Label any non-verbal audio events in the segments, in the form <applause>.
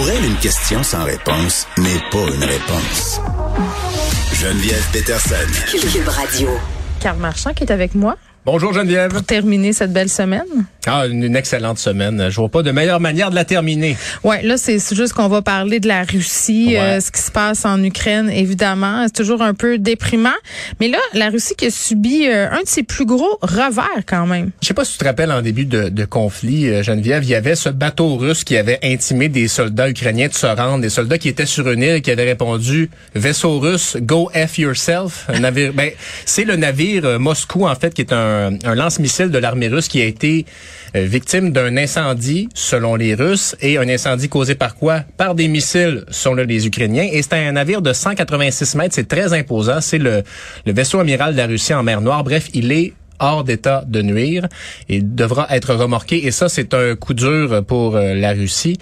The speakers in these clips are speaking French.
Pour elle, une question sans réponse n'est pas une réponse. Geneviève Peterson. Cube Radio. Carl Marchand qui est avec moi Bonjour Geneviève. pour terminer cette belle semaine. Ah, une, une excellente semaine. Je vois pas de meilleure manière de la terminer. Ouais, là c'est juste qu'on va parler de la Russie, Ouais. euh, ce qui se passe en Ukraine évidemment, c'est toujours un peu déprimant, mais là la Russie qui a subi euh, un de ses plus gros revers quand même. Je sais pas si tu te rappelles en début de, de conflit, euh, Geneviève, il y avait ce bateau russe qui avait intimé des soldats ukrainiens de se rendre, des soldats qui étaient sur une île et qui avaient répondu vaisseau russe, go f yourself. Un navire, <laughs> ben c'est le navire Moscou en fait qui est un, un lance-missile de l'armée russe qui a été euh, victime d'un incendie selon les Russes et un incendie causé par quoi? Par des missiles selon les Ukrainiens et c'est un navire de 186 mètres, c'est très imposant, c'est le, le vaisseau amiral de la Russie en mer Noire. Bref, il est hors d'état de nuire et devra être remorqué. Et ça, c'est un coup dur pour euh, la Russie.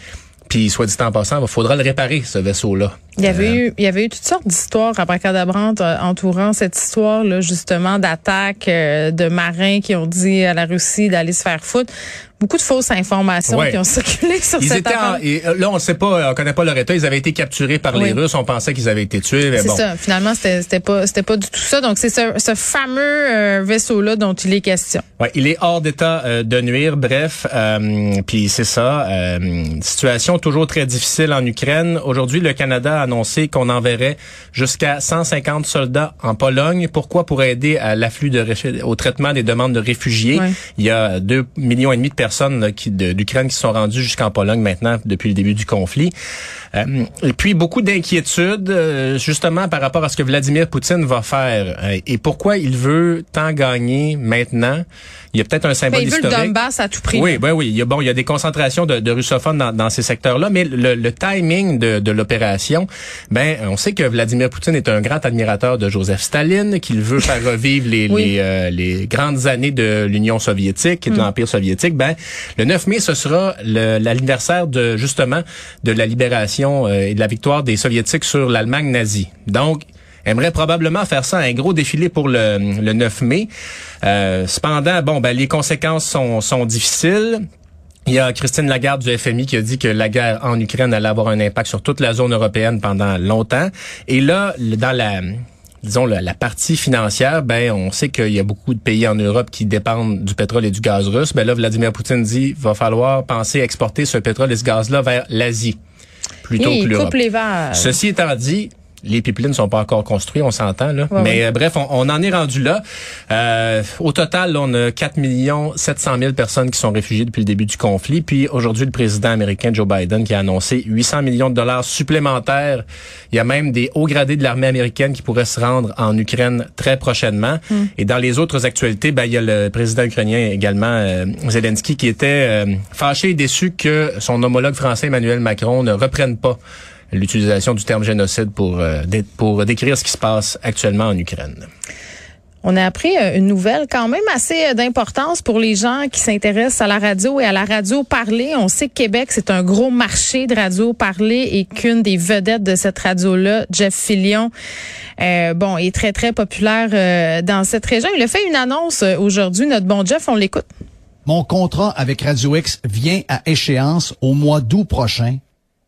Puis, soit dit en passant, il faudra le réparer, ce vaisseau-là. Il y avait Euh, eu il y avait eu toutes sortes d'histoires abracadabrantes euh, entourant cette histoire là justement d'attaques euh, de marins qui ont dit à la Russie d'aller se faire foutre. Beaucoup de fausses informations Ouais. qui ont circulé <laughs> sur Ils cette étaient en- et, euh, là, on ne sait pas, on connaît pas leur état. Ils avaient été capturés par les. Russes. On pensait qu'ils avaient été tués. Mais C'est bon. ça. Finalement, c'était c'était pas c'était pas du tout ça. Donc c'est ce, ce fameux euh, vaisseau là dont il est question. Ouais, il est hors d'état euh, de nuire. Bref, euh, puis c'est ça. euh, situation toujours très difficile en Ukraine. Aujourd'hui, le Canada a annoncé qu'on enverrait jusqu'à 150 soldats en Pologne. Pourquoi? Pour aider à l'afflux de au traitement des demandes de réfugiés. Ouais. Il y a deux millions et demi de personnes là, qui de- d'Ukraine qui sont rendues jusqu'en Pologne maintenant depuis le début du conflit. Euh, et puis beaucoup d'inquiétudes euh, justement par rapport à ce que Vladimir Poutine va faire Euh, et pourquoi il veut tant gagner maintenant? Il y a peut-être un Ben, symbole il veut le historique. Donbass à tout prix. Oui, ben oui. Il y a, bon, il y a des concentrations de, de russophones dans, dans ces secteurs-là, mais le, le timing de, de l'opération, ben, on sait que Vladimir Poutine est un grand admirateur de Joseph Staline, qu'il veut faire revivre les, Oui. les, euh, les grandes années de l'Union soviétique et de l'Empire soviétique. Ben, le 9 mai, ce sera l'anniversaire de justement de la libération euh, et de la victoire des soviétiques sur l'Allemagne nazie. Donc, aimerait probablement faire ça un gros défilé pour le, le 9 mai. Euh, cependant, bon, ben, les conséquences sont, sont difficiles. Il y a Christine Lagarde du FMI qui a dit que la guerre en Ukraine allait avoir un impact sur toute la zone européenne pendant longtemps. Et là, dans la disons la, la partie financière, ben on sait qu'il y a beaucoup de pays en Europe qui dépendent du pétrole et du gaz russe. Ben là, Vladimir Poutine dit va falloir penser à exporter ce pétrole et ce gaz-là vers l'Asie plutôt Oui, que l'Europe. Ceci étant dit, les pipelines sont pas encore construits, on s'entend là. Ouais, Mais euh, bref, on, on en est rendu là. Euh, au total, là, on a 4 millions 700 000 personnes qui sont réfugiées depuis le début du conflit. Puis aujourd'hui, le président américain Joe Biden qui a annoncé 800 millions de dollars supplémentaires. Il y a même des hauts gradés de l'armée américaine qui pourraient se rendre en Ukraine très prochainement. Hmm. Et dans les autres actualités, ben, il y a le président ukrainien également, euh, Zelensky, qui était euh, fâché et déçu que son homologue français Emmanuel Macron ne reprenne pas l'utilisation du terme génocide pour, euh, dé- pour décrire ce qui se passe actuellement en Ukraine. On a appris euh, une nouvelle quand même assez euh, d'importance pour les gens qui s'intéressent à la radio et à la radio parlée. On sait que Québec, c'est un gros marché de radio parlée et qu'une des vedettes de cette radio-là, Jeff Fillion, euh, bon, est très, très populaire euh, dans cette région. Il a fait une annonce aujourd'hui. Notre bon Jeff, on l'écoute. Mon contrat avec Radio X vient à échéance au mois d'août prochain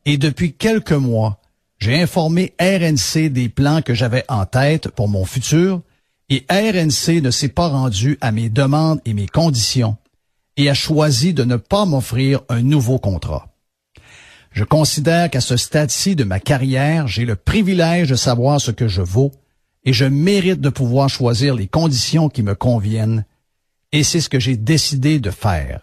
et depuis quelques mois, j'ai informé RNC des plans que j'avais en tête pour mon futur et RNC ne s'est pas rendu à mes demandes et mes conditions et a choisi de ne pas m'offrir un nouveau contrat. Je considère qu'à ce stade-ci de ma carrière, j'ai le privilège de savoir ce que je vaux et je mérite de pouvoir choisir les conditions qui me conviennent et c'est ce que j'ai décidé de faire.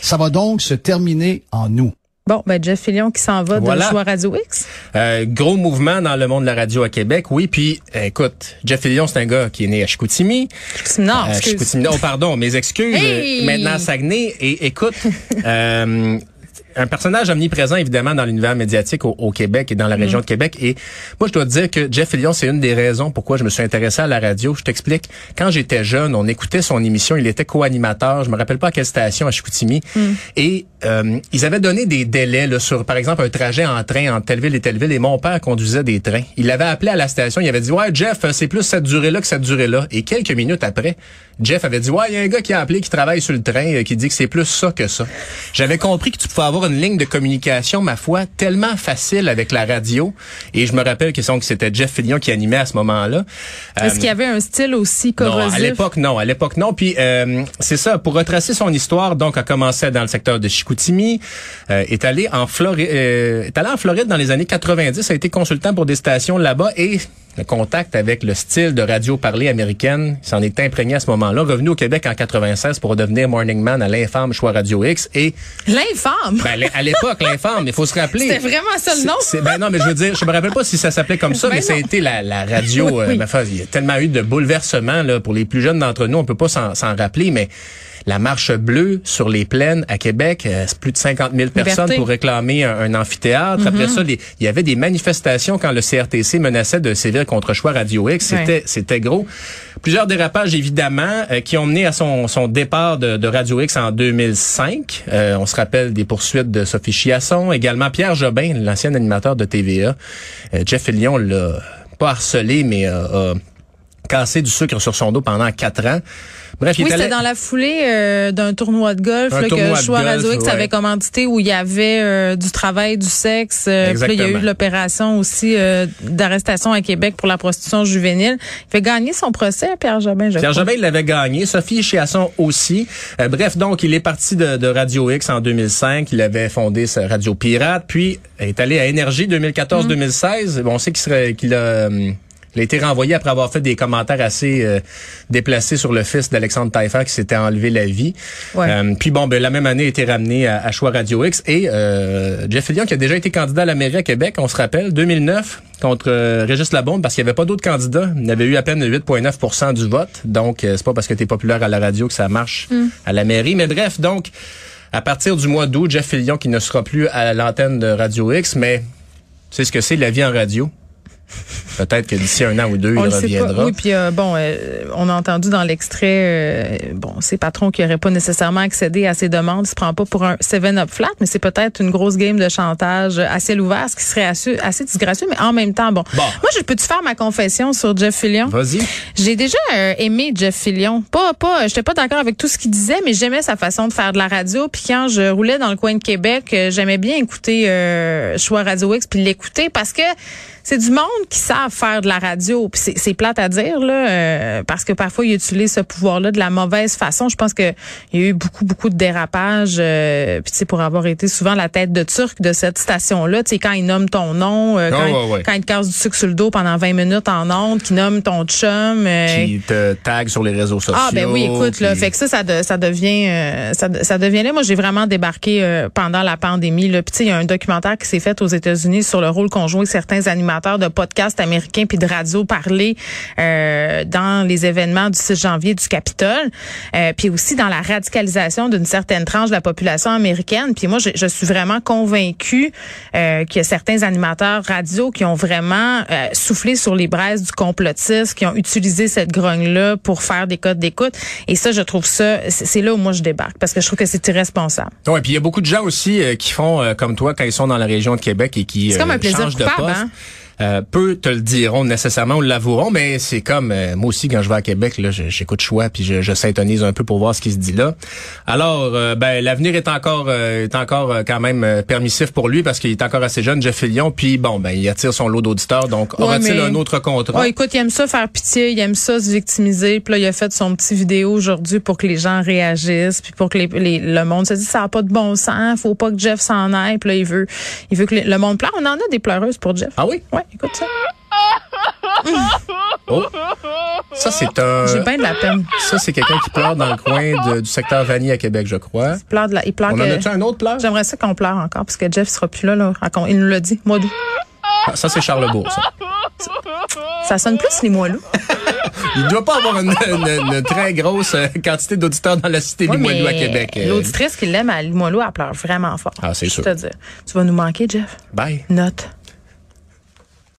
Ça va donc se terminer en nous. Bon, ben Jeff Fillion qui s'en va Voilà. de à Radio X. Euh, gros mouvement dans le monde de la radio à Québec, oui. Puis, euh, écoute, Jeff Fillion, c'est un gars qui est né à Chicoutimi. Non, Euh, excuse. Chicoutimi. Oh, pardon, mes excuses. Hey! Euh, Maintenant, Saguenay. Et écoute, <laughs> euh, un personnage omniprésent, évidemment, dans l'univers médiatique au, au Québec et dans la région de Québec. Et moi, je dois te dire que Jeff Fillion, c'est une des raisons pourquoi je me suis intéressé à la radio. Je t'explique. Quand j'étais jeune, on écoutait son émission. Il était co-animateur. Je me rappelle pas à quelle station à Chicoutimi. Et euh, ils avaient donné des délais là, sur, par exemple, un trajet en train entre telle ville et telle ville. Et mon père conduisait des trains. Il l'avait appelé à la station. Il avait dit, ouais, Jeff, c'est plus cette durée-là que cette durée-là. Et quelques minutes après, Jeff avait dit, ouais, il y a un gars qui a appelé, qui travaille sur le train, euh, qui dit que c'est plus ça que ça. J'avais compris que tu pouvais avoir une ligne de communication, ma foi, tellement facile avec la radio. Et je me rappelle que c'était Jeff Fillion qui animait à ce moment-là. Est-ce qu'il y avait un style aussi corrosif? Non, à l'époque, non. À l'époque, non. Puis c'est ça, pour retracer son histoire, donc a commencé dans le secteur de Chicoutimi, est allé en Floride, est allé en Floride dans les années 90, a été consultant pour des stations là-bas et le contact avec le style de radio parlée américaine, s'en est imprégné à ce moment-là. Revenu au Québec en 96 pour devenir morning man à l'infâme Choix Radio X et l'infâme? Ben, à l'époque l'infâme, il faut se rappeler. C'était vraiment ça le nom. ben non, mais je veux dire, je me rappelle pas si ça s'appelait comme ça, ben mais ça a été la, la radio. <laughs> Euh, il y a tellement eu de bouleversements là pour les plus jeunes d'entre nous, on peut pas s'en rappeler, mais la marche bleue sur les plaines à Québec, euh, c'est plus de 50 000 personnes pour réclamer un, amphithéâtre. Après mhm. ça, il y avait des manifestations quand le CRTC menaçait de contre choix Radio X. C'était c'était gros. Plusieurs dérapages évidemment euh, qui ont mené à son, son départ de, de Radio X en 2005. Euh, on se rappelle des poursuites de Sophie Chiasson, également Pierre Jobin, l'ancien animateur de TVA. Jeff Lyon l'a pas harcelé, mais a cassé du sucre sur son dos pendant quatre ans. Bref, oui, c'était dans la foulée euh, d'un tournoi de golf là, que Choix Radio X avait commandité où il y avait euh, du travail, du sexe. Euh, puis là, il y a eu l'opération aussi d'arrestation à Québec pour la prostitution juvénile. Il fait gagner son procès, Pierre Jobin. Je Pierre Jobin, il l'avait gagné. Sophie Chiasson aussi. bref, donc, il est parti de, de, Radio X en 2005. Il avait fondé sa Radio Pirate. Puis, est allé à Énergie 2014-2016. Bon, on sait qu'il serait qu'il a il a été renvoyé après avoir fait des commentaires assez euh, déplacés sur le fils d'Alexandre Taillefer qui s'était enlevé la vie. Euh, puis bon, ben, la même année, il a été ramené à, à Choix Radio X. Et euh, Jeff Fillion, qui a déjà été candidat à la mairie à Québec, on se rappelle, 2009, contre euh, Régis Labonde, parce qu'il n'y avait pas d'autres candidats. Il avait eu à peine 8,9% du vote. Donc, c'est pas parce que tu es populaire à la radio que ça marche mm. à la mairie. Mais bref, donc, à partir du mois d'août, Jeff Fillion, qui ne sera plus à l'antenne de Radio X, mais c'est ce que c'est la vie en radio? Peut-être que d'ici un an ou deux, il reviendra. Oui, puis euh, bon, euh, on a entendu dans l'extrait, euh, bon, ces patrons qui n'auraient pas nécessairement accédé à ces demandes, ils se prend pas pour un seven up flat, mais c'est peut-être une grosse game de chantage à ciel ouvert, ce qui serait assez, assez disgracieux, mais en même temps, bon. Moi, je peux-tu faire ma confession sur Jeff Fillion? Vas-y. J'ai déjà aimé Jeff Fillion. Pas, pas, j'étais pas d'accord avec tout ce qu'il disait, mais j'aimais sa façon de faire de la radio. Puis quand je roulais dans le coin de Québec, j'aimais bien écouter Choix Radio X puis l'écouter parce que c'est du monde qui savent faire de la radio. Puis c'est plate à dire là, euh, parce que parfois ils utilisent ce pouvoir-là de la mauvaise façon. Je pense que il y a eu beaucoup beaucoup de dérapages. Euh, puis tu pour avoir été souvent la tête de turc de cette station-là, tu sais quand ils nomment ton nom, euh, quand, quand, ils te cassent du sucre sur le dos pendant 20 minutes en ondes, qui nomment ton chum, qui te tag sur les réseaux sociaux. Ah ben oui, écoute là, fait que ça ça, ça devient ça, ça devient là. Moi j'ai vraiment débarqué pendant la pandémie. Là. Puis tu sais il y a un documentaire qui s'est fait aux États-Unis sur le rôle qu'ont joué certains animateurs de podcasts américains puis de radio parler euh, dans les événements du 6 janvier du Capitole, euh, puis aussi dans la radicalisation d'une certaine tranche de la population américaine. Puis moi, je, je suis vraiment convaincue euh, qu'il y a certains animateurs radio qui ont vraiment euh, soufflé sur les braises du complotisme, qui ont utilisé cette grogne-là pour faire des codes d'écoute. Et ça, je trouve ça, c'est là où moi je débarque parce que je trouve que c'est irresponsable. Ouais, puis il y a beaucoup de gens aussi qui font comme toi quand ils sont dans la région de Québec et qui c'est comme un plaisir changent de poste. Hein? Euh, peu te le diront nécessairement ou l'avoueront, mais c'est comme euh, moi aussi quand je vais à Québec, là, j'écoute choix puis je, je syntonise un peu pour voir ce qui se dit là. Alors, euh, ben l'avenir est encore euh, est encore quand même permissif pour lui parce qu'il est encore assez jeune, Jeff Fillion, puis bon, ben il attire son lot d'auditeurs, donc aura-t-il un autre contrat? Ouais, Écoute, il aime ça faire pitié, il aime ça se victimiser, puis là il a fait son petit vidéo aujourd'hui pour que les gens réagissent, puis pour que les, les, le monde se dise ça n'a pas de bon sens, faut pas que Jeff s'en aille, puis là il veut il veut que le monde pleure. On en a des pleureuses pour Jeff. Ah oui? Ouais écoute ça. Oh. Ça, c'est un. J'ai bien de la peine. Ça, c'est quelqu'un qui pleure dans le coin du secteur Vanille à Québec, je crois. Il pleure de la, il pleure On en a-tu un autre pleur? J'aimerais ça qu'on pleure encore, parce que Jeff sera plus là, là. Il nous l'a dit, moi. Ah, ça, c'est Charlebourg, ça. Ça sonne plus les moelleux. <laughs> Il doit pas avoir une, très grosse euh, quantité d'auditeurs dans la cité ouais, Limoilou à Québec. Euh. L'auditrice qui l'aime à Limoilou, elle pleure vraiment fort. Ah, c'est sûr. te dire. Tu vas nous manquer, Jeff. Bye. Note.